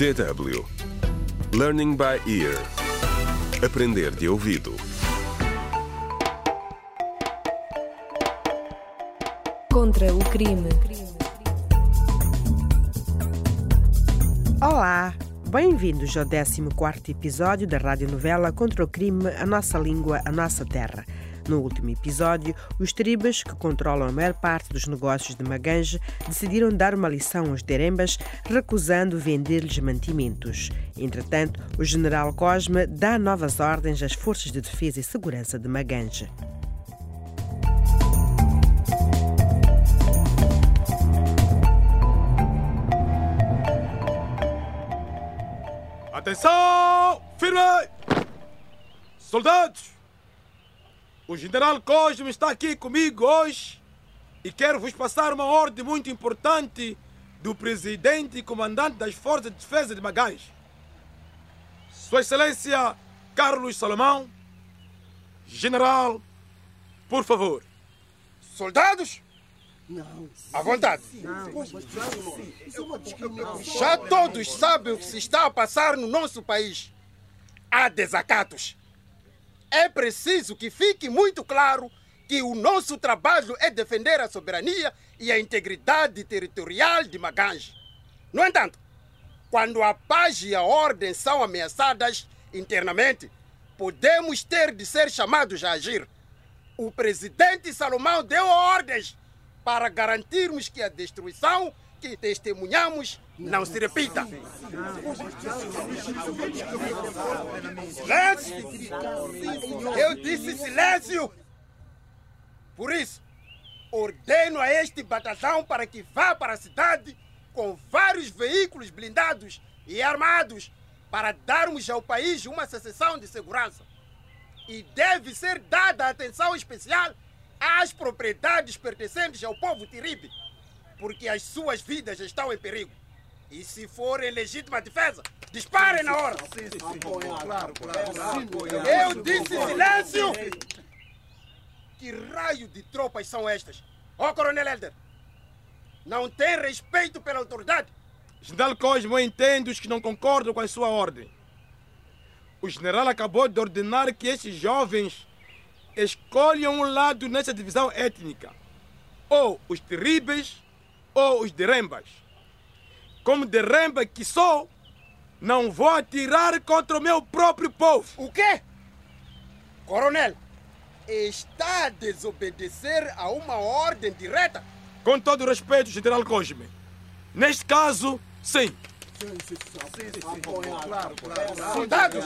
DW Learning by Ear Aprender de ouvido Contra o crime. Olá, bem-vindos ao 14 episódio da radionovela Contra o crime, a nossa língua, a nossa terra. No último episódio, os tribas, que controlam a maior parte dos negócios de Magange, decidiram dar uma lição aos derembas, recusando vender-lhes mantimentos. Entretanto, o general Cosme dá novas ordens às forças de defesa e segurança de Magange. Atenção! Firme! Soldados! O general Cosme está aqui comigo hoje e quero vos passar uma ordem muito importante do presidente e comandante das Forças de Defesa de Magange. Sua Excelência Carlos Salomão, general, por favor. Soldados? À vontade. Já todos sabem o que se está a passar no nosso país. Há desacatos. É preciso que fique muito claro que o nosso trabalho é defender a soberania e a integridade territorial de Magange. No entanto, quando a paz e a ordem são ameaçadas internamente, podemos ter de ser chamados a agir. O presidente Salomão deu ordens para garantirmos que a destruição que testemunhamos não se repita. Silêncio! Eu disse silêncio! Por isso, ordeno a este batalhão para que vá para a cidade com vários veículos blindados e armados para darmos ao país uma sensação de segurança. E deve ser dada atenção especial às propriedades pertencentes ao povo tiribe, porque as suas vidas estão em perigo. E se for em legítima defesa, disparem na hora. Eu disse silêncio! Que raio de tropas são estas? Ó, oh, Coronel Helder, não tem respeito pela autoridade? General Cosmo, eu entendo os que não concordam com a sua ordem. O general acabou de ordenar que esses jovens escolham um lado nessa divisão étnica. Ou os terríveis ou os derembas. Como deremba que sou, não vou atirar contra o meu próprio povo. O quê? Coronel, está a desobedecer a uma ordem direta? Com todo o respeito, General Cosme. Neste caso, sim. Soldados,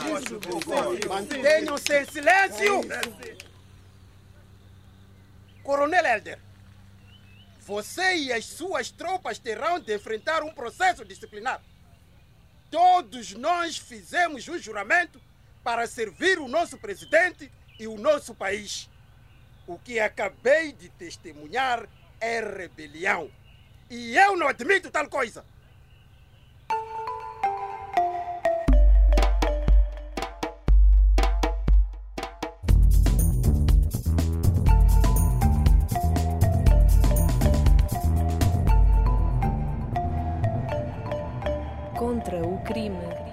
mantenham-se em silêncio! Coronel Helder, você e as suas tropas terão de enfrentar um processo disciplinar. Todos nós fizemos um juramento para servir o nosso presidente e o nosso país. O que acabei de testemunhar é rebelião. E eu não admito tal coisa. contra o crime.